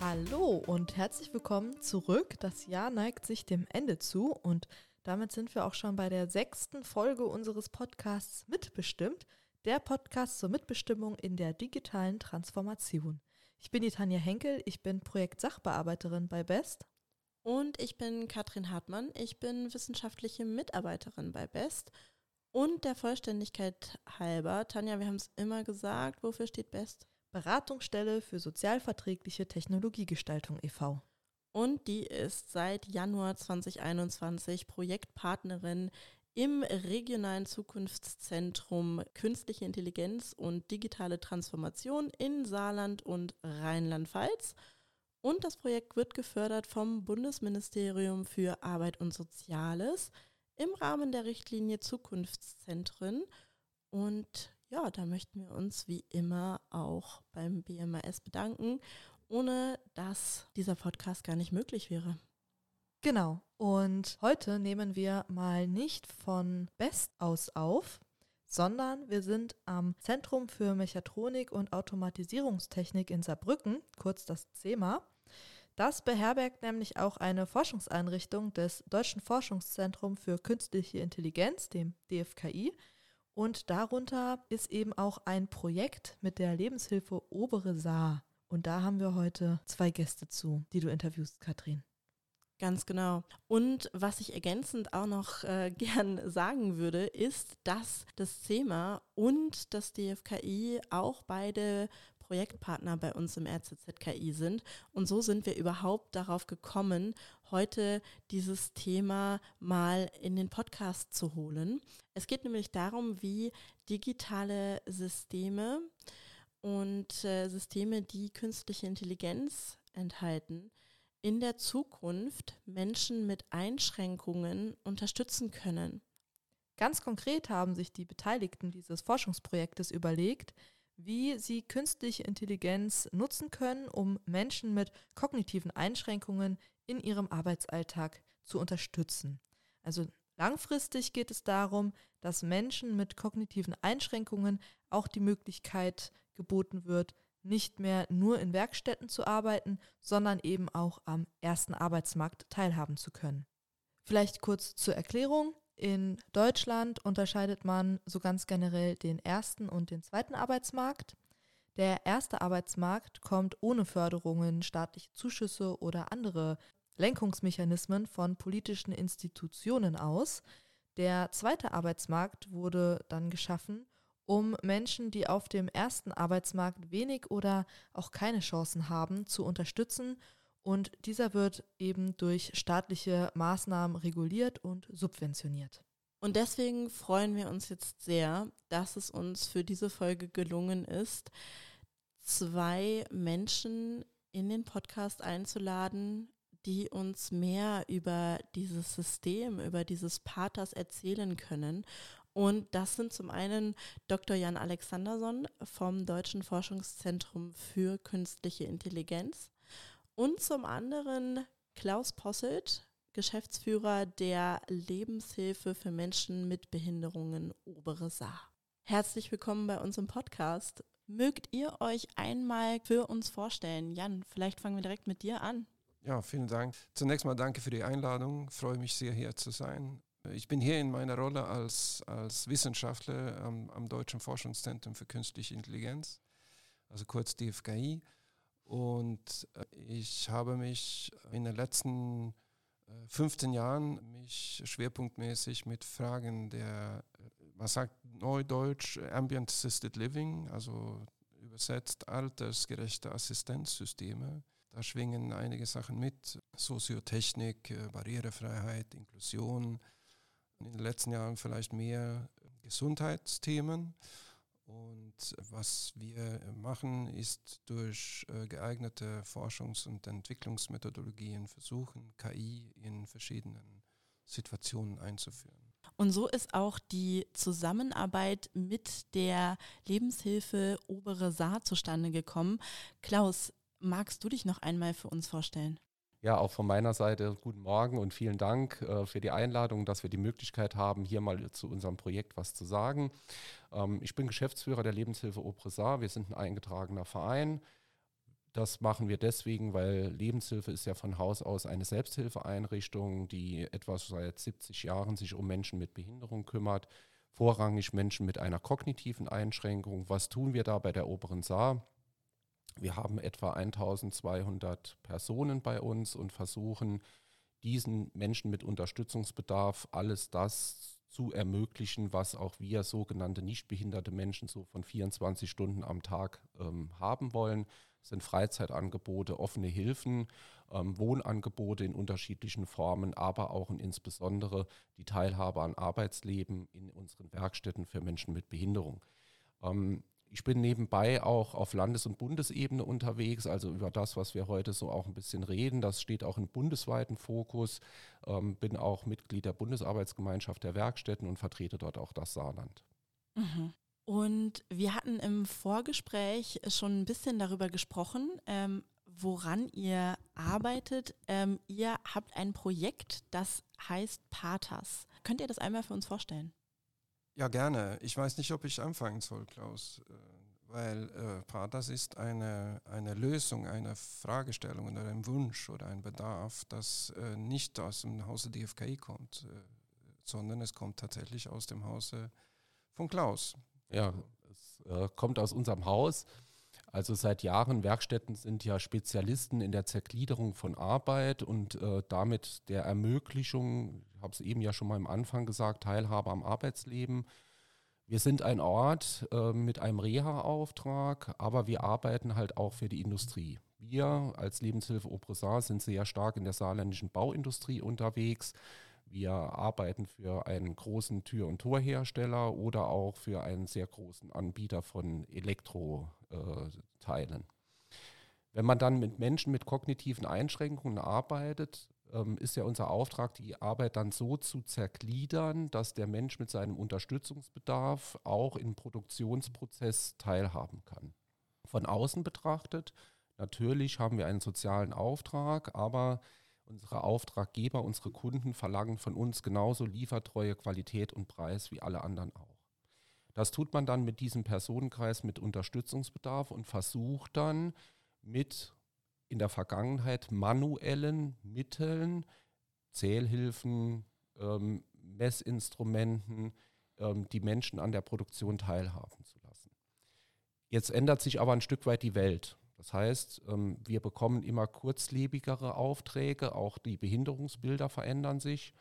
Hallo und herzlich willkommen zurück. Das Jahr neigt sich dem Ende zu und damit sind wir auch schon bei der sechsten Folge unseres Podcasts Mitbestimmt, der Podcast zur Mitbestimmung in der digitalen Transformation. Ich bin die Tanja Henkel, ich bin Projektsachbearbeiterin bei BEST. Und ich bin Katrin Hartmann, ich bin wissenschaftliche Mitarbeiterin bei BEST. Und der Vollständigkeit halber, Tanja, wir haben es immer gesagt, wofür steht BEST? Beratungsstelle für sozialverträgliche Technologiegestaltung e.V. Und die ist seit Januar 2021 Projektpartnerin im regionalen Zukunftszentrum Künstliche Intelligenz und digitale Transformation in Saarland und Rheinland-Pfalz. Und das Projekt wird gefördert vom Bundesministerium für Arbeit und Soziales im Rahmen der Richtlinie Zukunftszentren. Und ja, da möchten wir uns wie immer auch beim BMAS bedanken, ohne dass dieser Podcast gar nicht möglich wäre. Genau. Und heute nehmen wir mal nicht von Best aus auf, sondern wir sind am Zentrum für Mechatronik und Automatisierungstechnik in Saarbrücken, kurz das CEMA. Das beherbergt nämlich auch eine Forschungseinrichtung des Deutschen Forschungszentrums für Künstliche Intelligenz, dem DFKI. Und darunter ist eben auch ein Projekt mit der Lebenshilfe Obere Saar. Und da haben wir heute zwei Gäste zu, die du interviewst, Katrin. Ganz genau. Und was ich ergänzend auch noch äh, gern sagen würde, ist, dass das CEMA und das DFKI auch beide Projektpartner bei uns im RZZKI sind. Und so sind wir überhaupt darauf gekommen, heute dieses Thema mal in den Podcast zu holen. Es geht nämlich darum, wie digitale Systeme und äh, Systeme, die künstliche Intelligenz enthalten, in der Zukunft Menschen mit Einschränkungen unterstützen können. Ganz konkret haben sich die Beteiligten dieses Forschungsprojektes überlegt, wie sie künstliche Intelligenz nutzen können, um Menschen mit kognitiven Einschränkungen in ihrem Arbeitsalltag zu unterstützen. Also langfristig geht es darum, dass Menschen mit kognitiven Einschränkungen auch die Möglichkeit geboten wird, nicht mehr nur in Werkstätten zu arbeiten, sondern eben auch am ersten Arbeitsmarkt teilhaben zu können. Vielleicht kurz zur Erklärung. In Deutschland unterscheidet man so ganz generell den ersten und den zweiten Arbeitsmarkt. Der erste Arbeitsmarkt kommt ohne Förderungen, staatliche Zuschüsse oder andere Lenkungsmechanismen von politischen Institutionen aus. Der zweite Arbeitsmarkt wurde dann geschaffen, um Menschen, die auf dem ersten Arbeitsmarkt wenig oder auch keine Chancen haben, zu unterstützen. Und dieser wird eben durch staatliche Maßnahmen reguliert und subventioniert. Und deswegen freuen wir uns jetzt sehr, dass es uns für diese Folge gelungen ist, zwei Menschen in den Podcast einzuladen, die uns mehr über dieses System, über dieses Paters erzählen können. Und das sind zum einen Dr. Jan Alexanderson vom Deutschen Forschungszentrum für künstliche Intelligenz und zum anderen Klaus Posselt, Geschäftsführer der Lebenshilfe für Menschen mit Behinderungen Obere Saar. Herzlich willkommen bei uns im Podcast. Mögt ihr euch einmal für uns vorstellen? Jan, vielleicht fangen wir direkt mit dir an. Ja, vielen Dank. Zunächst mal danke für die Einladung. Freue mich sehr, hier zu sein. Ich bin hier in meiner Rolle als, als Wissenschaftler am, am Deutschen Forschungszentrum für Künstliche Intelligenz, also kurz DFKI. Und äh, ich habe mich in den letzten 15 äh, Jahren mich schwerpunktmäßig mit Fragen der, äh, was sagt Neudeutsch, Ambient Assisted Living, also übersetzt altersgerechte Assistenzsysteme, da schwingen einige Sachen mit. Soziotechnik, äh, Barrierefreiheit, Inklusion. In den letzten Jahren vielleicht mehr Gesundheitsthemen. Und was wir machen, ist durch äh, geeignete Forschungs- und Entwicklungsmethodologien versuchen, KI in verschiedenen Situationen einzuführen. Und so ist auch die Zusammenarbeit mit der Lebenshilfe Obere Saar zustande gekommen. Klaus, Magst du dich noch einmal für uns vorstellen? Ja, auch von meiner Seite guten Morgen und vielen Dank äh, für die Einladung, dass wir die Möglichkeit haben, hier mal zu unserem Projekt was zu sagen. Ähm, ich bin Geschäftsführer der Lebenshilfe Opresar. Wir sind ein eingetragener Verein. Das machen wir deswegen, weil Lebenshilfe ist ja von Haus aus eine Selbsthilfeeinrichtung, die etwas seit 70 Jahren sich um Menschen mit Behinderung kümmert, vorrangig Menschen mit einer kognitiven Einschränkung. Was tun wir da bei der Oberen Saar? Wir haben etwa 1200 Personen bei uns und versuchen diesen Menschen mit Unterstützungsbedarf alles das zu ermöglichen, was auch wir sogenannte nichtbehinderte Menschen so von 24 Stunden am Tag ähm, haben wollen. Das sind Freizeitangebote, offene Hilfen, ähm, Wohnangebote in unterschiedlichen Formen, aber auch und insbesondere die Teilhabe an Arbeitsleben in unseren Werkstätten für Menschen mit Behinderung. Ähm, ich bin nebenbei auch auf Landes- und Bundesebene unterwegs, also über das, was wir heute so auch ein bisschen reden. Das steht auch im bundesweiten Fokus. Ähm, bin auch Mitglied der Bundesarbeitsgemeinschaft der Werkstätten und vertrete dort auch das Saarland. Mhm. Und wir hatten im Vorgespräch schon ein bisschen darüber gesprochen, ähm, woran ihr arbeitet. Ähm, ihr habt ein Projekt, das heißt Patas. Könnt ihr das einmal für uns vorstellen? Ja, gerne. Ich weiß nicht, ob ich anfangen soll, Klaus, äh, weil äh, Patas ist eine, eine Lösung einer Fragestellung oder ein Wunsch oder ein Bedarf, das äh, nicht aus dem Hause DFKI kommt, äh, sondern es kommt tatsächlich aus dem Hause von Klaus. Ja, es äh, kommt aus unserem Haus. Also seit Jahren Werkstätten sind ja Spezialisten in der Zergliederung von Arbeit und äh, damit der Ermöglichung, ich habe es eben ja schon mal am Anfang gesagt, Teilhabe am Arbeitsleben. Wir sind ein Ort äh, mit einem Reha-Auftrag, aber wir arbeiten halt auch für die Industrie. Wir als Lebenshilfe Obressar sind sehr stark in der saarländischen Bauindustrie unterwegs. Wir arbeiten für einen großen Tür- und Torhersteller oder auch für einen sehr großen Anbieter von Elektroteilen. Wenn man dann mit Menschen mit kognitiven Einschränkungen arbeitet, ähm, ist ja unser Auftrag, die Arbeit dann so zu zergliedern, dass der Mensch mit seinem Unterstützungsbedarf auch im Produktionsprozess teilhaben kann. Von außen betrachtet, natürlich haben wir einen sozialen Auftrag, aber Unsere Auftraggeber, unsere Kunden verlangen von uns genauso Liefertreue, Qualität und Preis wie alle anderen auch. Das tut man dann mit diesem Personenkreis mit Unterstützungsbedarf und versucht dann mit in der Vergangenheit manuellen Mitteln, Zählhilfen, ähm, Messinstrumenten, ähm, die Menschen an der Produktion teilhaben zu lassen. Jetzt ändert sich aber ein Stück weit die Welt. Das heißt, ähm, wir bekommen immer kurzlebigere Aufträge, auch die Behinderungsbilder verändern sich.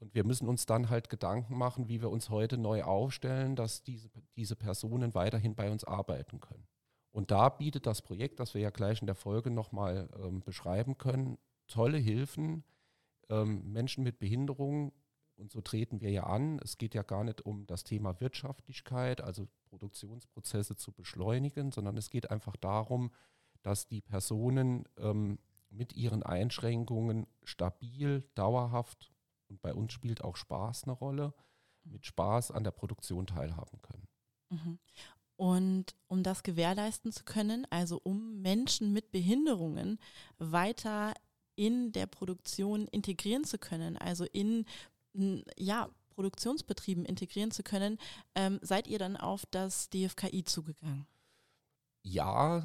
Und wir müssen uns dann halt Gedanken machen, wie wir uns heute neu aufstellen, dass diese, diese Personen weiterhin bei uns arbeiten können. Und da bietet das Projekt, das wir ja gleich in der Folge nochmal ähm, beschreiben können, tolle Hilfen, ähm, Menschen mit Behinderungen und so treten wir ja an. Es geht ja gar nicht um das Thema Wirtschaftlichkeit, also Produktionsprozesse zu beschleunigen, sondern es geht einfach darum, dass die Personen ähm, mit ihren Einschränkungen stabil, dauerhaft und bei uns spielt auch Spaß eine Rolle, mit Spaß an der Produktion teilhaben können. Mhm. Und um das gewährleisten zu können, also um Menschen mit Behinderungen weiter in der Produktion integrieren zu können, also in ja, Produktionsbetrieben integrieren zu können, ähm, seid ihr dann auf das DFKI zugegangen? Ja,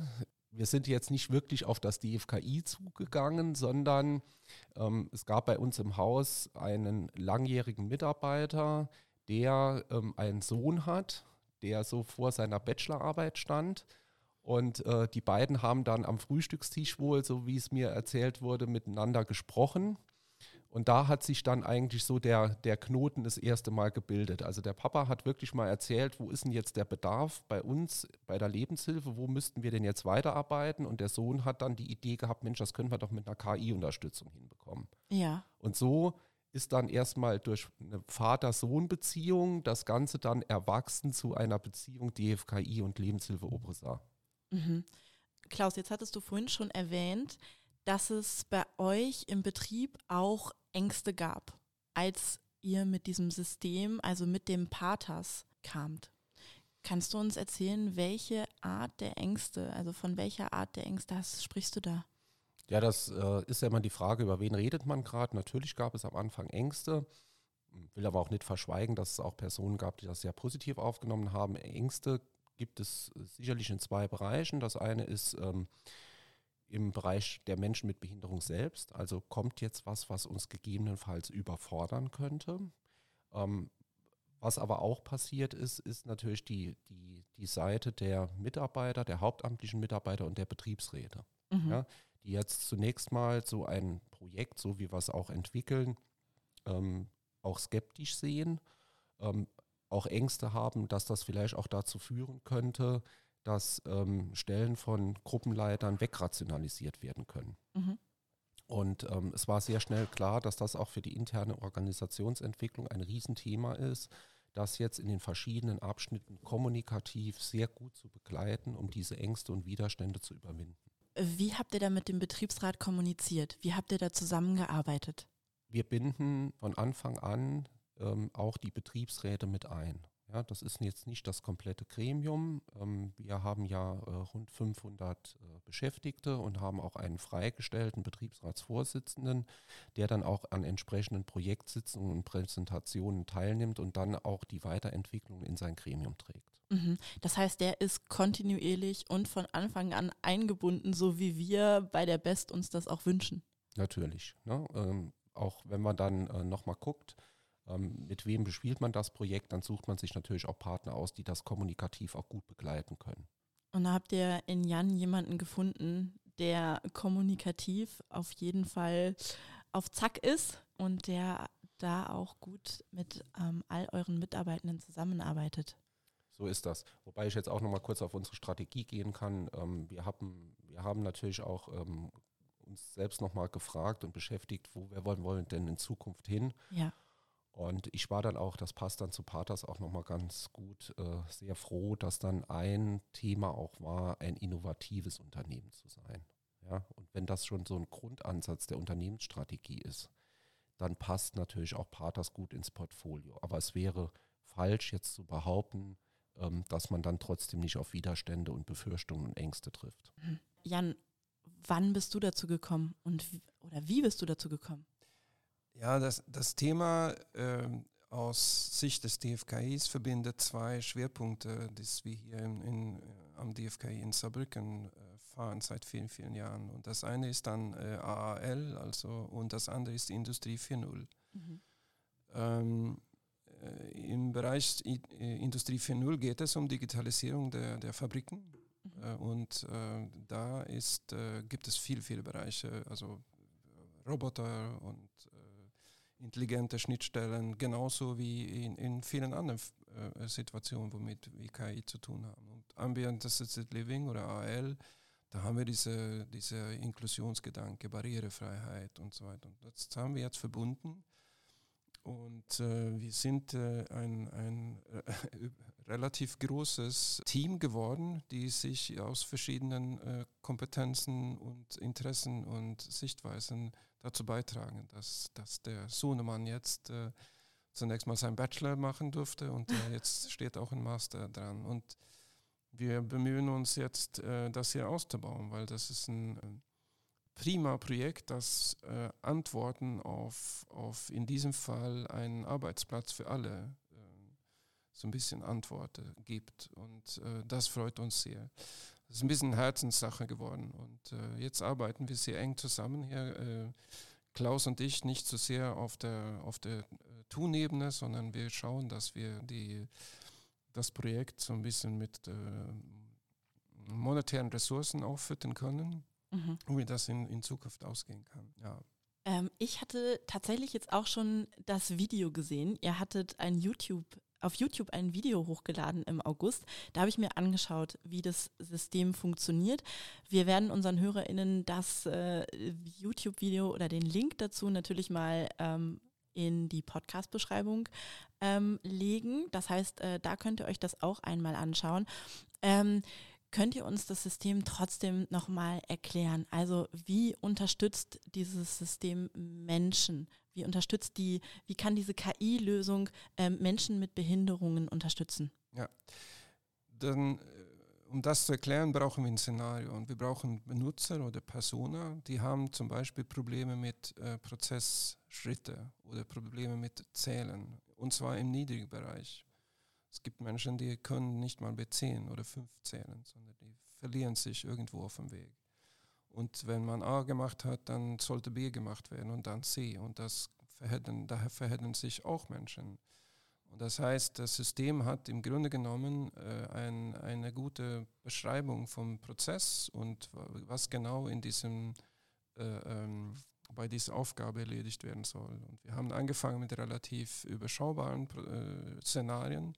wir sind jetzt nicht wirklich auf das DFKI zugegangen, sondern ähm, es gab bei uns im Haus einen langjährigen Mitarbeiter, der ähm, einen Sohn hat, der so vor seiner Bachelorarbeit stand. Und äh, die beiden haben dann am Frühstückstisch wohl, so wie es mir erzählt wurde, miteinander gesprochen. Und da hat sich dann eigentlich so der, der Knoten das erste Mal gebildet. Also der Papa hat wirklich mal erzählt, wo ist denn jetzt der Bedarf bei uns, bei der Lebenshilfe, wo müssten wir denn jetzt weiterarbeiten? Und der Sohn hat dann die Idee gehabt, Mensch, das können wir doch mit einer KI-Unterstützung hinbekommen. Ja. Und so ist dann erstmal durch eine Vater-Sohn-Beziehung das Ganze dann erwachsen zu einer Beziehung DFKI und Lebenshilfe Obresa. Mhm. Klaus, jetzt hattest du vorhin schon erwähnt, dass es bei euch im Betrieb auch Ängste gab, als ihr mit diesem System, also mit dem Patas kamt. Kannst du uns erzählen, welche Art der Ängste, also von welcher Art der Ängste hast, sprichst du da? Ja, das äh, ist ja immer die Frage, über wen redet man gerade. Natürlich gab es am Anfang Ängste, will aber auch nicht verschweigen, dass es auch Personen gab, die das sehr positiv aufgenommen haben. Ängste gibt es sicherlich in zwei Bereichen. Das eine ist ähm, im Bereich der Menschen mit Behinderung selbst. Also kommt jetzt was, was uns gegebenenfalls überfordern könnte. Ähm, was aber auch passiert ist, ist natürlich die, die, die Seite der Mitarbeiter, der hauptamtlichen Mitarbeiter und der Betriebsräte. Mhm. Ja, die jetzt zunächst mal so ein Projekt, so wie wir es auch entwickeln, ähm, auch skeptisch sehen, ähm, auch Ängste haben, dass das vielleicht auch dazu führen könnte, dass ähm, Stellen von Gruppenleitern wegrationalisiert werden können. Mhm. Und ähm, es war sehr schnell klar, dass das auch für die interne Organisationsentwicklung ein Riesenthema ist, das jetzt in den verschiedenen Abschnitten kommunikativ sehr gut zu begleiten, um diese Ängste und Widerstände zu überwinden. Wie habt ihr da mit dem Betriebsrat kommuniziert? Wie habt ihr da zusammengearbeitet? Wir binden von Anfang an ähm, auch die Betriebsräte mit ein. Ja, das ist jetzt nicht das komplette Gremium. Ähm, wir haben ja äh, rund 500 äh, Beschäftigte und haben auch einen freigestellten Betriebsratsvorsitzenden, der dann auch an entsprechenden Projektsitzungen und Präsentationen teilnimmt und dann auch die Weiterentwicklung in sein Gremium trägt. Mhm. Das heißt, der ist kontinuierlich und von Anfang an eingebunden, so wie wir bei der Best uns das auch wünschen. Natürlich. Ne? Ähm, auch wenn man dann äh, nochmal guckt, ähm, mit wem bespielt man das Projekt, dann sucht man sich natürlich auch Partner aus, die das kommunikativ auch gut begleiten können. Und da habt ihr in Jan jemanden gefunden, der kommunikativ auf jeden Fall auf Zack ist und der da auch gut mit ähm, all euren Mitarbeitenden zusammenarbeitet. So ist das. Wobei ich jetzt auch nochmal kurz auf unsere Strategie gehen kann. Ähm, wir, haben, wir haben natürlich auch ähm, uns selbst nochmal gefragt und beschäftigt, wo wir wollen, wollen denn in Zukunft hin. Ja. Und ich war dann auch, das passt dann zu Patas auch nochmal ganz gut, äh, sehr froh, dass dann ein Thema auch war, ein innovatives Unternehmen zu sein. Ja, und wenn das schon so ein Grundansatz der Unternehmensstrategie ist, dann passt natürlich auch Patas gut ins Portfolio. Aber es wäre falsch, jetzt zu behaupten, ähm, dass man dann trotzdem nicht auf Widerstände und Befürchtungen und Ängste trifft. Jan, wann bist du dazu gekommen und oder wie bist du dazu gekommen? Ja, das, das Thema äh, aus Sicht des DFKIs verbindet zwei Schwerpunkte, die wir hier in, in, äh, am DFKI in Saarbrücken äh, fahren seit vielen, vielen Jahren. Und das eine ist dann äh, AAL, also und das andere ist Industrie 4.0. Mhm. Ähm, äh, Im Bereich I äh, Industrie 4.0 geht es um Digitalisierung der, der Fabriken. Mhm. und da ist, gibt es viele, viele Bereiche, also Roboter und intelligente Schnittstellen, genauso wie in, in vielen anderen äh, Situationen, womit wir KI zu tun haben. Und Ambient Assisted Living oder AL, da haben wir diese, diese Inklusionsgedanke, Barrierefreiheit und so weiter. Und das haben wir jetzt verbunden. Und äh, wir sind äh, ein, ein äh, relativ großes Team geworden, die sich aus verschiedenen äh, Kompetenzen und Interessen und Sichtweisen dazu beitragen, dass, dass der Sohnemann jetzt äh, zunächst mal seinen Bachelor machen durfte und äh, jetzt steht auch ein Master dran. Und wir bemühen uns jetzt, äh, das hier auszubauen, weil das ist ein äh, prima Projekt, das äh, Antworten auf, auf in diesem Fall einen Arbeitsplatz für alle äh, so ein bisschen Antworten gibt. Und das freut uns sehr. Ist ein bisschen Herzenssache geworden. Und äh, jetzt arbeiten wir sehr eng zusammen hier. Äh, Klaus und ich nicht so sehr auf der, auf der äh, Tunebene, sondern wir schauen, dass wir die, das Projekt so ein bisschen mit äh, monetären Ressourcen auffüttern können, mhm. wie das in, in Zukunft ausgehen kann. Ja. Ähm, ich hatte tatsächlich jetzt auch schon das Video gesehen. Ihr hattet ein YouTube auf YouTube ein Video hochgeladen im August. Da habe ich mir angeschaut, wie das System funktioniert. Wir werden unseren HörerInnen das äh, YouTube-Video oder den Link dazu natürlich mal ähm, in die Podcast-Beschreibung ähm, legen. Das heißt, äh, da könnt ihr euch das auch einmal anschauen. Ähm, könnt ihr uns das System trotzdem nochmal erklären? Also wie unterstützt dieses System Menschen? Wie unterstützt die, wie kann diese KI-Lösung ähm, Menschen mit Behinderungen unterstützen? Ja, dann, äh, um das zu erklären, brauchen wir ein Szenario und wir brauchen Benutzer oder Persona, die haben zum Beispiel Probleme mit äh, Prozessschritte oder Probleme mit Zählen und zwar im niedrigen Bereich. Es gibt Menschen, die können nicht mal B10 oder 5 zählen, sondern die verlieren sich irgendwo auf dem Weg. Und wenn man A gemacht hat, dann sollte B gemacht werden und dann C. Und das verhätten, daher verhätten sich auch Menschen. Und das heißt, das System hat im Grunde genommen äh, ein, eine gute Beschreibung vom Prozess und was genau in diesem, äh, ähm, bei dieser Aufgabe erledigt werden soll. Und wir haben angefangen mit relativ überschaubaren äh, Szenarien,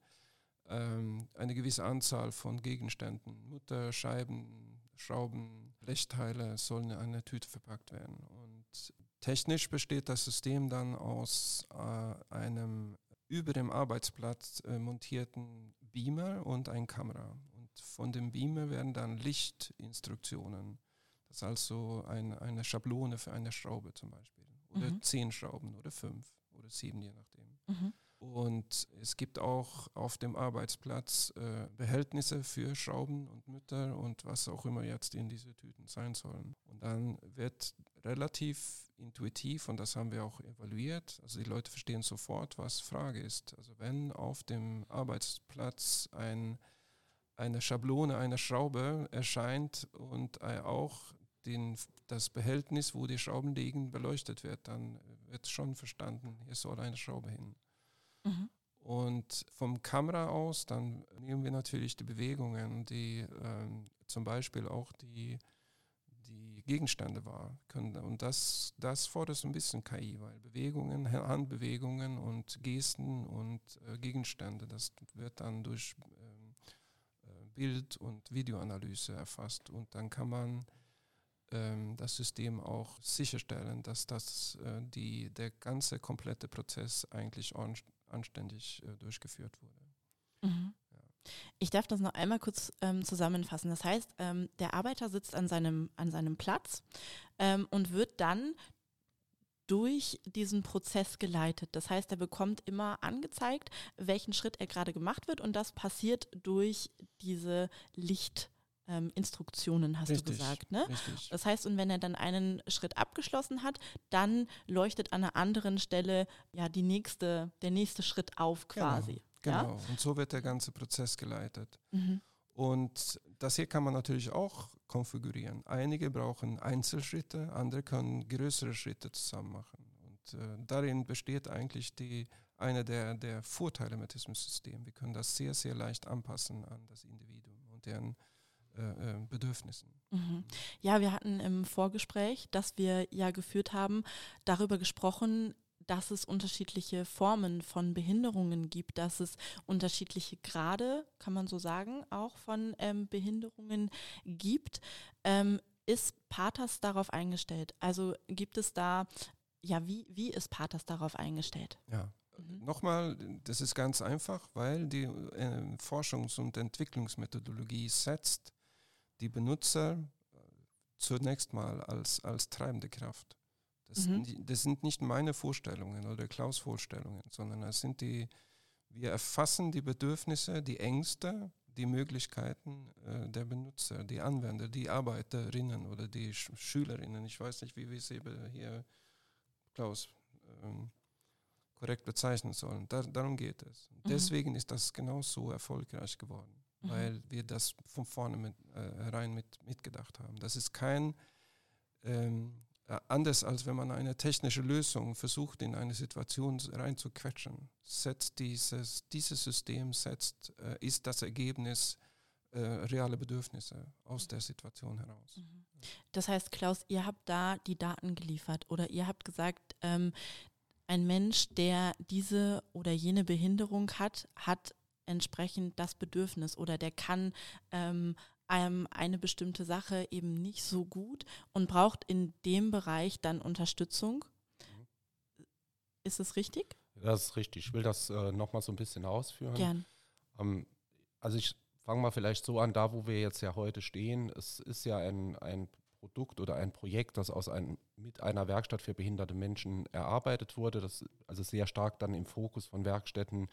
ähm, eine gewisse Anzahl von Gegenständen, Mutter, Scheiben, Schrauben, Blechteile sollen in eine Tüte verpackt werden. Und technisch besteht das System dann aus äh, einem über dem Arbeitsplatz äh, montierten Beamer und ein Kamera. Und von dem Beamer werden dann Lichtinstruktionen. Das ist also ein, eine Schablone für eine Schraube zum Beispiel. Oder mhm. zehn Schrauben oder fünf oder sieben, je nachdem. Mhm. Und es gibt auch auf dem Arbeitsplatz äh, Behältnisse für Schrauben und Mütter und was auch immer jetzt in diese Tüten sein sollen. Und dann wird relativ intuitiv, und das haben wir auch evaluiert, also die Leute verstehen sofort, was Frage ist. Also wenn auf dem Arbeitsplatz ein, eine Schablone einer Schraube erscheint und äh, auch den, das Behältnis, wo die Schrauben liegen, beleuchtet wird, dann wird schon verstanden, hier soll eine Schraube hin. Mhm. Und vom Kamera aus, dann nehmen wir natürlich die Bewegungen, die ähm, zum Beispiel auch die, die Gegenstände wahr können. Und das, das fordert so ein bisschen KI, weil Bewegungen, Handbewegungen und Gesten und äh, Gegenstände, das wird dann durch ähm, äh, Bild- und Videoanalyse erfasst. Und dann kann man ähm, das System auch sicherstellen, dass das, äh, die, der ganze komplette Prozess eigentlich anständig äh, durchgeführt wurde. Mhm. Ich darf das noch einmal kurz ähm, zusammenfassen. Das heißt, ähm, der Arbeiter sitzt an seinem, an seinem Platz ähm, und wird dann durch diesen Prozess geleitet. Das heißt, er bekommt immer angezeigt, welchen Schritt er gerade gemacht wird und das passiert durch diese Licht ähm, Instruktionen, hast richtig, du gesagt. Ne? Richtig. Das heißt, und wenn er dann einen Schritt abgeschlossen hat, dann leuchtet an einer anderen Stelle ja die nächste, der nächste Schritt auf genau, quasi. Genau, genau. Ja? und so wird der ganze Prozess geleitet. Mhm. Und das hier kann man natürlich auch konfigurieren. Einige brauchen Einzelschritte, andere können größere Schritte zusammen machen. Und äh, darin besteht eigentlich die, einer der, der Vorteile mit diesem System. Wir können das sehr, sehr leicht anpassen an das Individuum und deren äh, äh, Bedürfnissen. Mhm. Ja, wir hatten im Vorgespräch, das wir ja geführt haben, darüber gesprochen, dass es unterschiedliche Formen von Behinderungen gibt, dass es unterschiedliche Grade, kann man so sagen, auch von ähm, Behinderungen gibt. Ähm, ist Pathas darauf eingestellt? Also gibt es da, ja, wie, wie ist Pathas darauf eingestellt? Ja, Mhm. Nochmal, das ist ganz einfach, weil die äh, Forschungs- und Entwicklungsmethodologie setzt die Benutzer äh, zunächst mal als, als treibende Kraft. Das, mhm. das sind nicht meine Vorstellungen oder Klaus Vorstellungen, sondern es sind die, wir erfassen die Bedürfnisse, die Ängste, die Möglichkeiten äh, der Benutzer, die Anwender, die Arbeiterinnen oder die Sch Schülerinnen. Ich weiß nicht, wie wir sie hier, Klaus, ähm, korrekt bezeichnen sollen. Da, darum geht es. Mhm. Deswegen ist das genauso erfolgreich geworden mhm. weil wir das von vorne mit, äh, rein mit, mitgedacht haben. Das ist kein ähm, äh, anders als wenn man eine technische Lösung versucht, in eine Situation reinzuquetschen. Setzt dieses, dieses System setzt, äh, ist das Ergebnis äh, reale Bedürfnisse aus der Situation heraus. Mhm. Das heißt, Klaus, ihr habt da die Daten geliefert oder ihr habt gesagt, ähm, ein Mensch, der diese oder jene Behinderung hat, hat entsprechend das Bedürfnis oder der kann ähm, einem eine bestimmte Sache eben nicht so gut und braucht in dem Bereich dann Unterstützung. Mhm. Ist es richtig? Das ist richtig. Ich will das äh, nochmal so ein bisschen ausführen. Gern. Ähm, also ich fange mal vielleicht so an, da wo wir jetzt ja heute stehen. Es ist ja ein, ein Produkt oder ein Projekt, das aus einem, mit einer Werkstatt für behinderte Menschen erarbeitet wurde. Das also sehr stark dann im Fokus von Werkstätten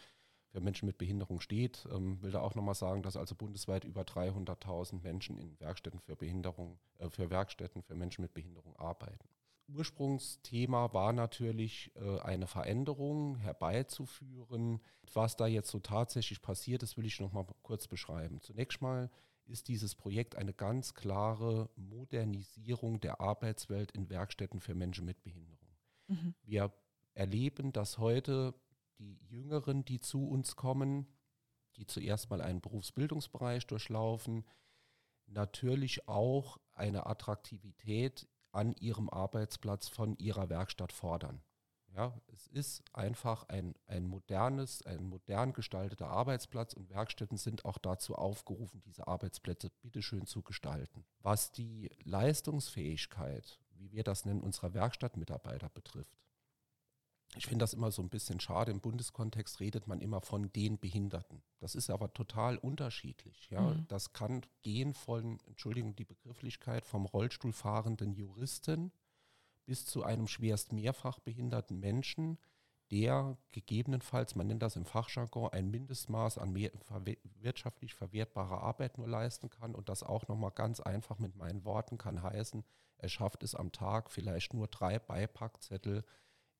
für Menschen mit Behinderung steht. Ähm, will da auch nochmal sagen, dass also bundesweit über 300.000 Menschen in Werkstätten für Behinderung, äh, für Werkstätten für Menschen mit Behinderung arbeiten. Ursprungsthema war natürlich äh, eine Veränderung herbeizuführen. Was da jetzt so tatsächlich passiert, das will ich noch mal kurz beschreiben. Zunächst mal ist dieses Projekt eine ganz klare Modernisierung der Arbeitswelt in Werkstätten für Menschen mit Behinderung. Mhm. Wir erleben, dass heute die Jüngeren, die zu uns kommen, die zuerst mal einen Berufsbildungsbereich durchlaufen, natürlich auch eine Attraktivität an ihrem Arbeitsplatz von ihrer Werkstatt fordern. Ja, es ist einfach ein, ein modernes, ein modern gestalteter Arbeitsplatz und Werkstätten sind auch dazu aufgerufen, diese Arbeitsplätze bitteschön zu gestalten. Was die Leistungsfähigkeit, wie wir das nennen, unserer Werkstattmitarbeiter betrifft, ich finde das immer so ein bisschen schade. Im Bundeskontext redet man immer von den Behinderten. Das ist aber total unterschiedlich. Ja? Mhm. Das kann gehen von, Entschuldigung, die Begrifflichkeit, vom Rollstuhlfahrenden Juristen bis zu einem schwerst mehrfach behinderten Menschen, der gegebenenfalls, man nennt das im Fachjargon, ein Mindestmaß an mehr, verwe wirtschaftlich verwertbarer Arbeit nur leisten kann und das auch nochmal ganz einfach mit meinen Worten kann heißen, er schafft es am Tag vielleicht nur drei Beipackzettel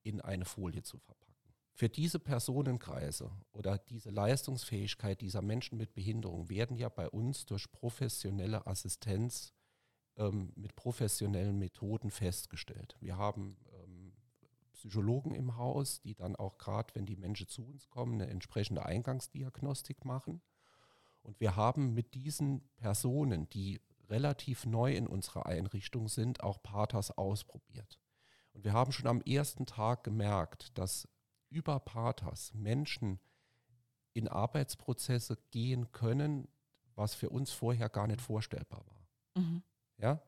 in eine Folie zu verpacken. Für diese Personenkreise oder diese Leistungsfähigkeit dieser Menschen mit Behinderung werden ja bei uns durch professionelle Assistenz ähm, mit professionellen Methoden festgestellt. Wir haben ähm, Psychologen im Haus, die dann auch gerade, wenn die Menschen zu uns kommen, eine entsprechende Eingangsdiagnostik machen. Und wir haben mit diesen Personen, die relativ neu in unserer Einrichtung sind, auch Pathas ausprobiert. Und wir haben schon am ersten Tag gemerkt, dass über Pathas Menschen in Arbeitsprozesse gehen können, was für uns vorher gar nicht vorstellbar war. Mhm. Ja?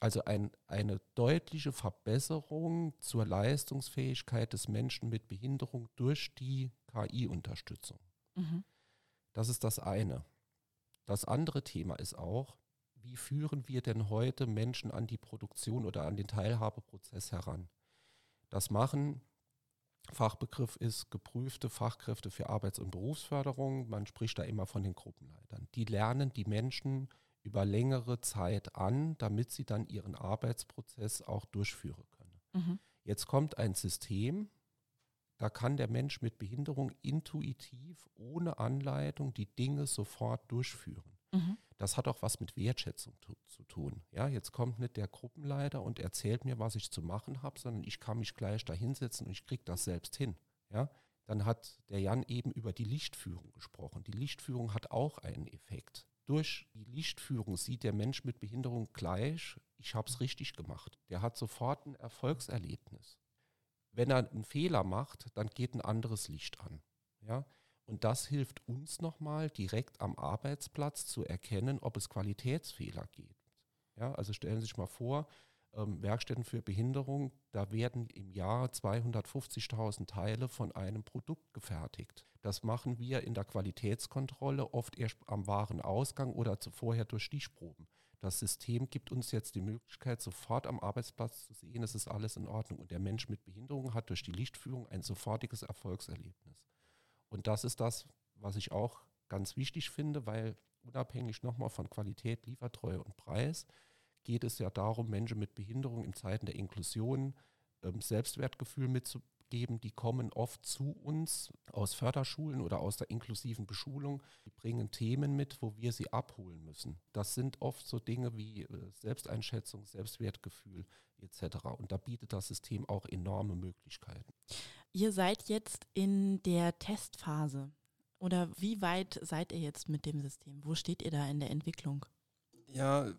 Also ein, eine deutliche Verbesserung zur Leistungsfähigkeit des Menschen mit Behinderung durch die KI-Unterstützung. Mhm. Das ist das eine. Das andere Thema ist auch, wie führen wir denn heute Menschen an die Produktion oder an den Teilhabeprozess heran? Das machen, Fachbegriff ist geprüfte Fachkräfte für Arbeits- und Berufsförderung. Man spricht da immer von den Gruppenleitern. Die lernen die Menschen über längere Zeit an, damit sie dann ihren Arbeitsprozess auch durchführen können. Mhm. Jetzt kommt ein System, da kann der Mensch mit Behinderung intuitiv, ohne Anleitung, die Dinge sofort durchführen. Mhm. Das hat auch was mit Wertschätzung zu, zu, tun. Ja, jetzt kommt nicht der Gruppenleiter und erzählt mir, was ich zu machen habe, sondern ich kann mich gleich da hinsetzen und ich kriege das selbst hin. Ja, dann hat der Jan eben über die Lichtführung gesprochen. Die Lichtführung hat auch einen Effekt. Durch die Lichtführung sieht der Mensch mit Behinderung gleich, ich habe es richtig gemacht. Der hat sofort ein Erfolgserlebnis. Wenn er einen Fehler macht, dann geht ein anderes Licht an. Ja? Und das hilft uns nochmal direkt am Arbeitsplatz zu erkennen, ob es Qualitätsfehler gibt. Ja, also stellen Sie sich mal vor, ähm, Werkstätten für Behinderung, da werden im Jahr 250.000 Teile von einem Produkt gefertigt. Das machen wir in der Qualitätskontrolle oft erst am Warenausgang oder vorher durch Stichproben. Das System gibt uns jetzt die Möglichkeit, sofort am Arbeitsplatz zu sehen, es ist alles in Ordnung. Und der Mensch mit Behinderung hat durch die Lichtführung ein sofortiges Erfolgserlebnis. Und das ist das, was ich auch ganz wichtig finde, weil unabhängig nochmal von Qualität, Liefertreue und Preis geht es ja darum, Menschen mit Behinderung in Zeiten der Inklusion ähm, Selbstwertgefühl mitzugeben. Die kommen oft zu uns aus Förderschulen oder aus der inklusiven Beschulung. Die bringen Themen mit, wo wir sie abholen müssen. Das sind oft so Dinge wie äh, Selbsteinschätzung, Selbstwertgefühl etc. Und da bietet das System auch enorme Möglichkeiten. Ihr seid jetzt in der Testphase. Oder wie weit seid ihr jetzt mit dem System? Wo steht ihr da in der Entwicklung? Ja,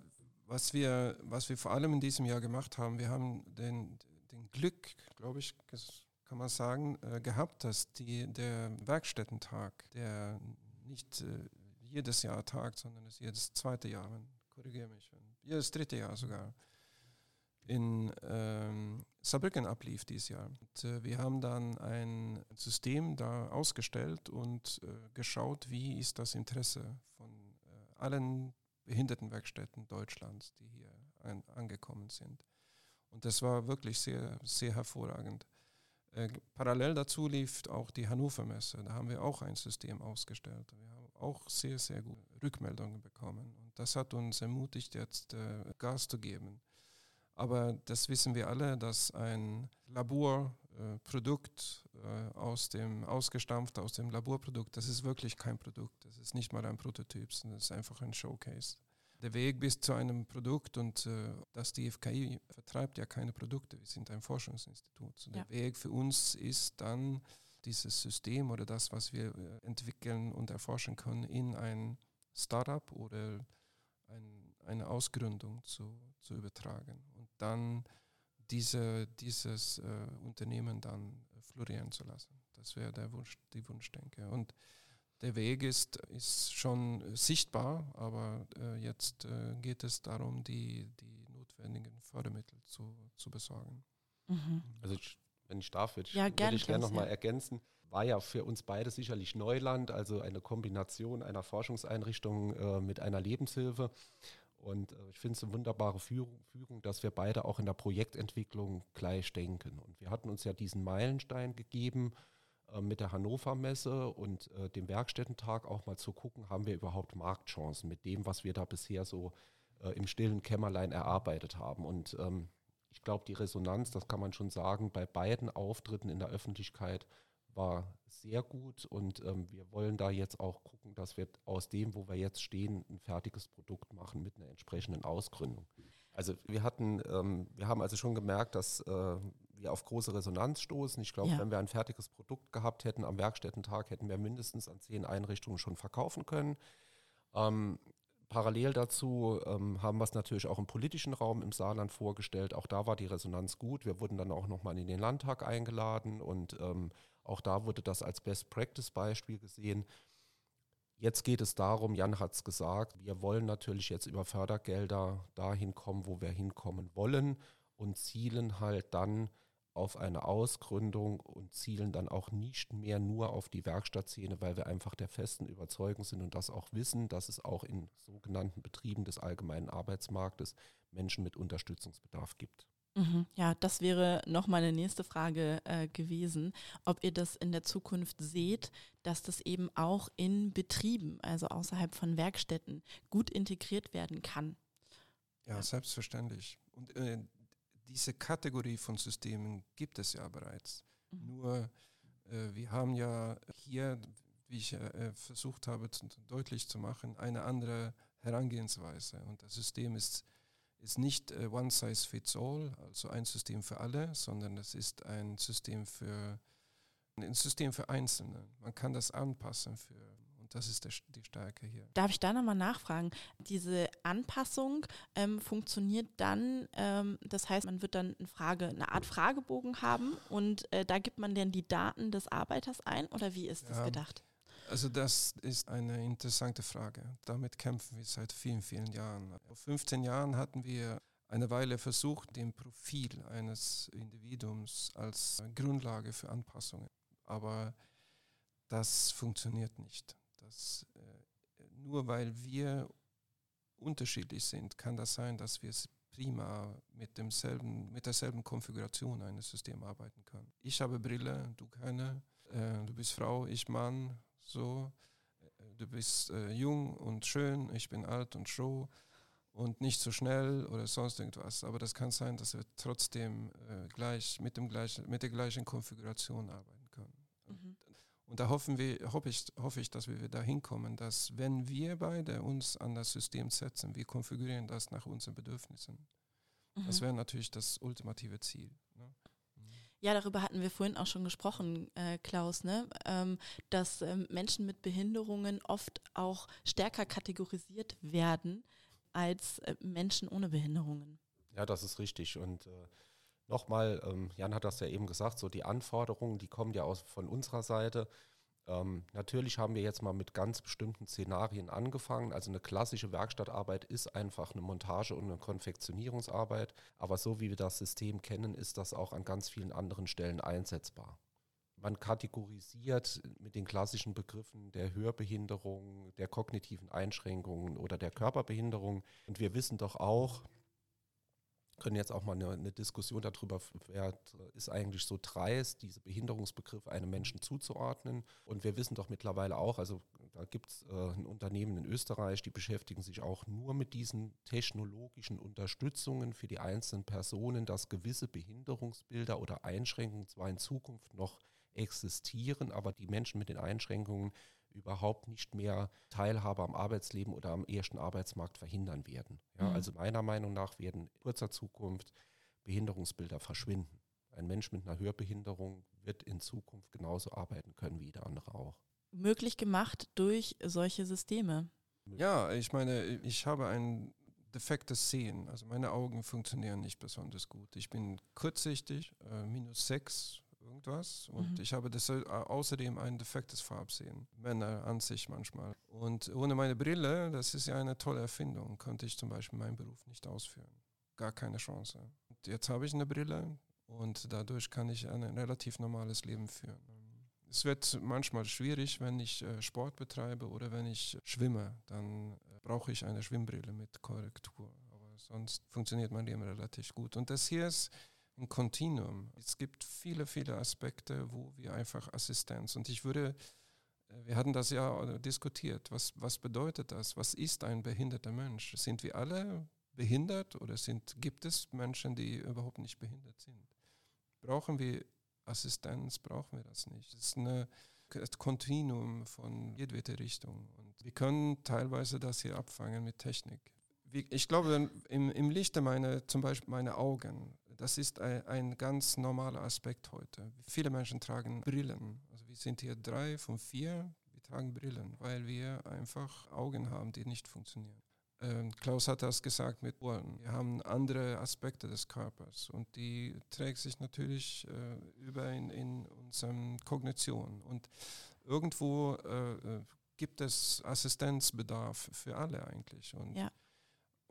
was wir, was wir vor allem in diesem Jahr gemacht haben, wir haben den, den Glück, glaube ich, kann man sagen, äh, gehabt, dass die, der Werkstättentag, der nicht äh, jedes Jahr tagt, sondern ist jedes zweite Jahr, korrigiere mich, jedes dritte Jahr sogar, in ähm, Saarbrücken ablief dieses Jahr. Und, äh, wir haben dann ein System da ausgestellt und äh, geschaut, wie ist das Interesse von äh, allen Behindertenwerkstätten Deutschlands, die hier ein, angekommen sind. Und das war wirklich sehr, sehr hervorragend. Äh, parallel dazu lief auch die Hannover Messe. Da haben wir auch ein System ausgestellt. Wir haben auch sehr, sehr gute Rückmeldungen bekommen. Und das hat uns ermutigt, jetzt äh, Gas zu geben. Aber das wissen wir alle, dass ein Labor äh, äh, aus dem ausgestampft aus dem Laborprodukt, das ist wirklich kein Produkt. Das ist nicht mal ein Prototyp, sondern das ist einfach ein Showcase. Der Weg bis zu einem Produkt und äh, das DFKI vertreibt ja keine Produkte. Wir sind ein Forschungsinstitut. So ja. Der Weg für uns ist dann dieses System oder das, was wir äh, entwickeln und erforschen können, in ein Startup oder ein, eine Ausgründung zu, zu übertragen dann diese, dieses äh, Unternehmen dann florieren zu lassen. Das wäre der Wunsch, die Wunschdenke. Und der Weg ist, ist schon sichtbar, aber äh, jetzt äh, geht es darum, die, die notwendigen Fördermittel zu, zu besorgen. Mhm. Also wenn ich darf, würde ich, ja, ich gerne nochmal ja. ergänzen. War ja für uns beide sicherlich Neuland, also eine Kombination einer Forschungseinrichtung äh, mit einer Lebenshilfe. Und äh, ich finde es eine wunderbare Führung, Führung, dass wir beide auch in der Projektentwicklung gleich denken. Und wir hatten uns ja diesen Meilenstein gegeben, äh, mit der Hannover Messe und äh, dem Werkstättentag auch mal zu gucken, haben wir überhaupt Marktchancen mit dem, was wir da bisher so äh, im stillen Kämmerlein erarbeitet haben. Und ähm, ich glaube, die Resonanz, das kann man schon sagen, bei beiden Auftritten in der Öffentlichkeit war sehr gut und ähm, wir wollen da jetzt auch gucken, dass wir aus dem, wo wir jetzt stehen, ein fertiges Produkt machen mit einer entsprechenden Ausgründung. Also wir hatten, ähm, wir haben also schon gemerkt, dass äh, wir auf große Resonanz stoßen. Ich glaube, ja. wenn wir ein fertiges Produkt gehabt hätten am Werkstättentag, hätten wir mindestens an zehn Einrichtungen schon verkaufen können. Ähm, parallel dazu ähm, haben wir es natürlich auch im politischen Raum im Saarland vorgestellt. Auch da war die Resonanz gut. Wir wurden dann auch nochmal in den Landtag eingeladen und ähm, auch da wurde das als Best-Practice-Beispiel gesehen. Jetzt geht es darum, Jan hat es gesagt, wir wollen natürlich jetzt über Fördergelder dahin kommen, wo wir hinkommen wollen und zielen halt dann auf eine Ausgründung und zielen dann auch nicht mehr nur auf die Werkstattszene, weil wir einfach der festen Überzeugung sind und das auch wissen, dass es auch in sogenannten Betrieben des allgemeinen Arbeitsmarktes Menschen mit Unterstützungsbedarf gibt. Mhm. Ja, das wäre noch meine nächste Frage äh, gewesen, ob ihr das in der Zukunft seht, dass das eben auch in Betrieben, also außerhalb von Werkstätten, gut integriert werden kann. Ja, ja. selbstverständlich. Und äh, diese Kategorie von Systemen gibt es ja bereits. Mhm. Nur äh, wir haben ja hier, wie ich äh, versucht habe zu, deutlich zu machen, eine andere Herangehensweise. Und das System ist, ist nicht äh, one size fits all, also ein System für alle, sondern es ist ein System für ein System für Einzelne. Man kann das anpassen für das ist der, die Stärke hier. Darf ich da nochmal nachfragen? Diese Anpassung ähm, funktioniert dann, ähm, das heißt, man wird dann eine, Frage, eine Art Fragebogen haben und äh, da gibt man dann die Daten des Arbeiters ein oder wie ist das gedacht? Also das ist eine interessante Frage. Damit kämpfen wir seit vielen, vielen Jahren. Vor 15 Jahren hatten wir eine Weile versucht, dem Profil eines Individuums als Grundlage für Anpassungen. Aber das funktioniert nicht dass äh, nur weil wir unterschiedlich sind, kann das sein, dass wir es prima mit, demselben, mit derselben Konfiguration eines Systems arbeiten können. Ich habe Brille, du keine, äh, du bist Frau, ich Mann, so, äh, du bist äh, jung und schön, ich bin alt und schroh und nicht so schnell oder sonst irgendwas. Aber das kann sein, dass wir trotzdem äh, gleich mit, dem gleichen, mit der gleichen Konfiguration arbeiten können. Mhm. Und da hoffen wir, hoffe ich, hoffe ich, dass wir da hinkommen, dass wenn wir beide uns an das System setzen, wir konfigurieren das nach unseren Bedürfnissen. Mhm. Das wäre natürlich das ultimative Ziel. Ja, darüber hatten wir vorhin auch schon gesprochen, äh, Klaus, ne? Ähm, dass ähm, Menschen mit Behinderungen oft auch stärker kategorisiert werden als äh, Menschen ohne Behinderungen. Ja, das ist richtig. Und äh, Nochmal, ähm, Jan hat das ja eben gesagt, so die Anforderungen, die kommen ja aus von unserer Seite. Ähm, natürlich haben wir jetzt mal mit ganz bestimmten Szenarien angefangen. Also eine klassische Werkstattarbeit ist einfach eine Montage und eine Konfektionierungsarbeit. Aber so wie wir das System kennen, ist das auch an ganz vielen anderen Stellen einsetzbar. Man kategorisiert mit den klassischen Begriffen der Hörbehinderung, der kognitiven Einschränkungen oder der Körperbehinderung. Und wir wissen doch auch, können jetzt auch mal eine, eine, Diskussion darüber, wer ist eigentlich so dreist, diese Behinderungsbegriffe einem Menschen zuzuordnen. Und wir wissen doch mittlerweile auch, also da gibt es äh, ein Unternehmen in Österreich, die beschäftigen sich auch nur mit diesen technologischen Unterstützungen für die einzelnen Personen, dass gewisse Behinderungsbilder oder Einschränkungen zwar in Zukunft noch existieren, aber die Menschen mit den Einschränkungen überhaupt nicht mehr Teilhabe am Arbeitsleben oder am ersten Arbeitsmarkt verhindern werden. Ja, mhm. Also meiner Meinung nach werden in kurzer Zukunft Behinderungsbilder verschwinden. Ein Mensch mit einer Hörbehinderung wird in Zukunft genauso arbeiten können wie jeder andere auch. Möglich gemacht durch solche Systeme. Ja, ich meine, ich habe ein defektes Sehen. Also meine Augen funktionieren nicht besonders gut. Ich bin kurzsichtig, äh, minus sechs irgendwas. Und mhm. ich habe das, äh, außerdem ein defektes Farbsehen. Männer an sich manchmal. Und ohne meine Brille, das ist ja eine tolle Erfindung, konnte ich zum Beispiel meinen Beruf nicht ausführen. Gar keine Chance. Und jetzt habe ich eine Brille und dadurch kann ich ein relativ normales Leben führen. Es wird manchmal schwierig, wenn ich äh, Sport betreibe oder wenn ich schwimme. Dann äh, brauche ich eine Schwimmbrille mit Korrektur. Aber sonst funktioniert mein Leben relativ gut. Und das hier ist ein Kontinuum. Es gibt viele, viele Aspekte, wo wir einfach Assistenz und ich würde, äh, wir hatten das ja diskutiert, was, was bedeutet das? Was ist ein behinderter Mensch? Sind wir alle behindert oder sind, gibt es Menschen, die überhaupt nicht behindert sind? Brauchen wir Assistenz? Brauchen wir das nicht? Es ist ein Kontinuum von jedweder Richtung und wir können teilweise das hier abfangen mit Technik ich glaube, im, im Lichte meine, zum Beispiel meine Augen, das ist ein, ein, ganz normaler Aspekt heute. Viele Menschen tragen Brillen. Also wir sind hier drei von vier, wir tragen Brillen, weil wir einfach Augen haben, die nicht funktionieren. Ähm, Klaus hat das gesagt mit Ohren. Wir haben andere Aspekte des Körpers und die trägt sich natürlich äh, über in, in unserer Kognition. Und irgendwo äh, äh, gibt es Assistenzbedarf für alle eigentlich. Und ja.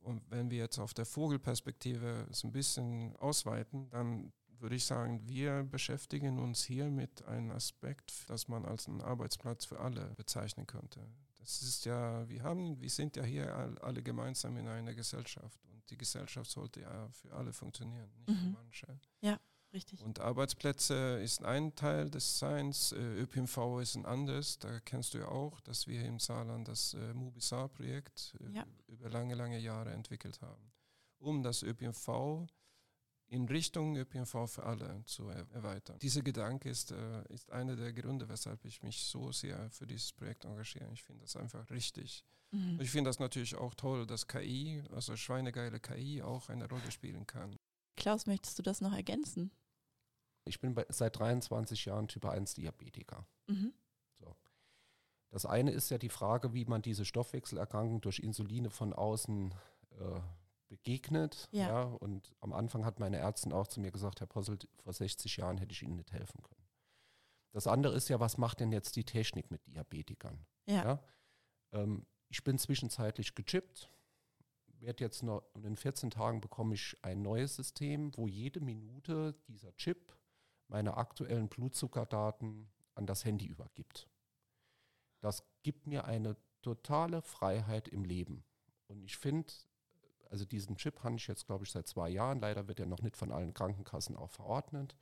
Und wenn wir jetzt auf der Vogelperspektive es ein bisschen ausweiten, dann würde ich sagen, wir beschäftigen uns hier mit einem Aspekt, das man als einen Arbeitsplatz für alle bezeichnen könnte. Das ist ja, wir haben, wir sind ja hier alle gemeinsam in einer Gesellschaft und die Gesellschaft sollte ja für alle funktionieren, nicht mhm. für manche. Ja. Richtig. Und Arbeitsplätze ist ein Teil des Seins, äh, ÖPNV ist ein anderes. Da kennst du ja auch, dass wir im Saarland das äh, Mubisar-Projekt äh, ja. über lange, lange Jahre entwickelt haben, um das ÖPNV in Richtung ÖPNV für alle zu er erweitern. Dieser Gedanke ist, ist einer der Gründe, weshalb ich mich so sehr für dieses Projekt engagiere. Ich finde das einfach richtig. Mhm. Ich finde das natürlich auch toll, dass KI, also schweinegeile KI, auch eine Rolle spielen kann. Klaus, möchtest du das noch ergänzen? Ich bin bei, seit 23 Jahren Typ 1 Diabetiker. Mhm. So. Das eine ist ja die Frage, wie man diese Stoffwechselerkrankung durch Insuline von außen äh, begegnet. Ja. ja. Und am Anfang hat meine Ärztin auch zu mir gesagt, Herr Posselt, vor 60 Jahren hätte ich Ihnen nicht helfen können. Das andere ist ja, was macht denn jetzt die Technik mit Diabetikern? Ja. ja? Ähm, ich bin zwischenzeitlich gechippt werde jetzt noch, in 14 Tagen bekomme ich ein neues System, wo jede Minute dieser Chip meine aktuellen Blutzuckerdaten an das Handy übergibt. Das gibt mir eine totale Freiheit im Leben. Und ich finde, also diesen Chip habe ich jetzt, glaube ich, seit zwei Jahren. Leider wird er noch nicht von allen Krankenkassen auch verordnet.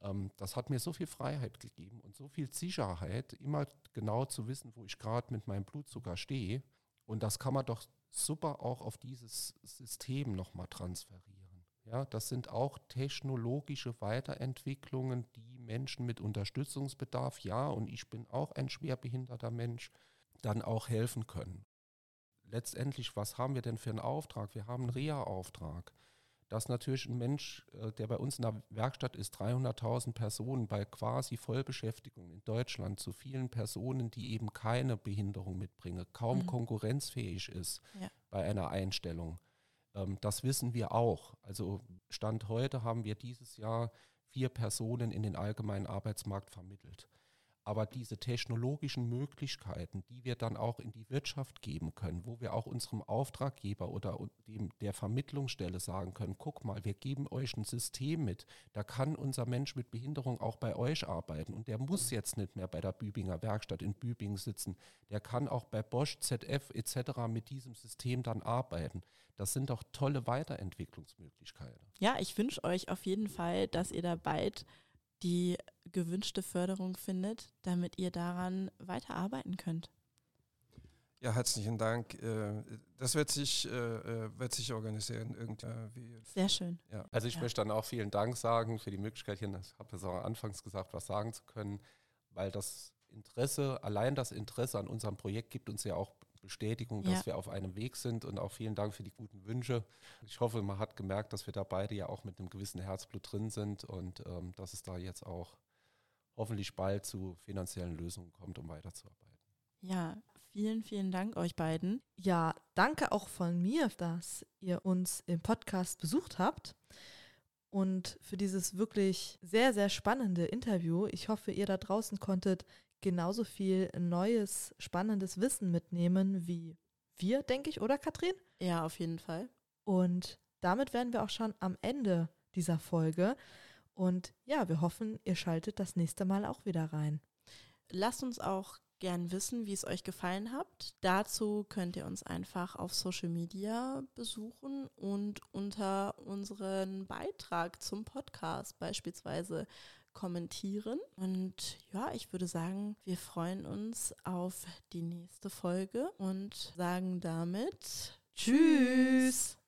Ähm, das hat mir so viel Freiheit gegeben und so viel Sicherheit, immer genau zu wissen, wo ich gerade mit meinem Blutzucker stehe. Und das kann man doch super auch auf dieses System nochmal transferieren. Ja, das sind auch technologische Weiterentwicklungen, die Menschen mit Unterstützungsbedarf, ja, und ich bin auch ein schwerbehinderter Mensch, dann auch helfen können. Letztendlich, was haben wir denn für einen Auftrag? Wir haben einen Reha-Auftrag dass natürlich ein Mensch, äh, der bei uns in der Werkstatt ist, 300.000 Personen bei quasi Vollbeschäftigung in Deutschland zu vielen Personen, die eben keine Behinderung mitbringen, kaum mhm. konkurrenzfähig ist ja. bei einer Einstellung. Ähm, das wissen wir auch. Also Stand heute haben wir dieses Jahr vier Personen in den allgemeinen Arbeitsmarkt vermittelt. Aber diese technologischen Möglichkeiten, die wir dann auch in die Wirtschaft geben können, wo wir auch unserem Auftraggeber oder dem, der Vermittlungsstelle sagen können, guck mal, wir geben euch ein System mit, da kann unser Mensch mit Behinderung auch bei euch arbeiten und der muss jetzt nicht mehr bei der Bübinger Werkstatt in Bübingen sitzen, der kann auch bei Bosch, ZF etc. mit diesem System dann arbeiten. Das sind doch tolle Weiterentwicklungsmöglichkeiten. Ja, ich wünsche euch auf jeden Fall, dass ihr da bald die gewünschte Förderung findet, damit ihr daran weiterarbeiten könnt. Ja, herzlichen Dank. Äh, das wird sich, äh, äh, wird sich organisieren irgendwie. Sehr schön. Ja. Also ich ja. möchte dann auch vielen Dank sagen für die Möglichkeit, hier, ich habe es auch anfangs gesagt, was sagen zu können, weil das Interesse, allein das Interesse an unserem Projekt gibt uns ja auch Bestätigung, dass ja. wir auf einem Weg sind und auch vielen Dank für die guten Wünsche. Ich hoffe, man hat gemerkt, dass wir da beide ja auch mit einem gewissen Herzblut drin sind und ähm, dass es da jetzt auch hoffentlich bald zu finanziellen Lösungen kommt, um weiterzuarbeiten. Ja, vielen, vielen Dank euch beiden. Ja, danke auch von mir, dass ihr uns im Podcast besucht habt und für dieses wirklich sehr, sehr spannende Interview. Ich hoffe, ihr da draußen konntet genauso viel neues, spannendes Wissen mitnehmen wie wir, denke ich, oder Katrin? Ja, auf jeden Fall. Und damit wären wir auch schon am Ende dieser Folge. Und ja, wir hoffen, ihr schaltet das nächste Mal auch wieder rein. Lasst uns auch gern wissen, wie es euch gefallen hat. Dazu könnt ihr uns einfach auf Social Media besuchen und unter unseren Beitrag zum Podcast beispielsweise kommentieren. Und ja, ich würde sagen, wir freuen uns auf die nächste Folge und sagen damit Tschüss.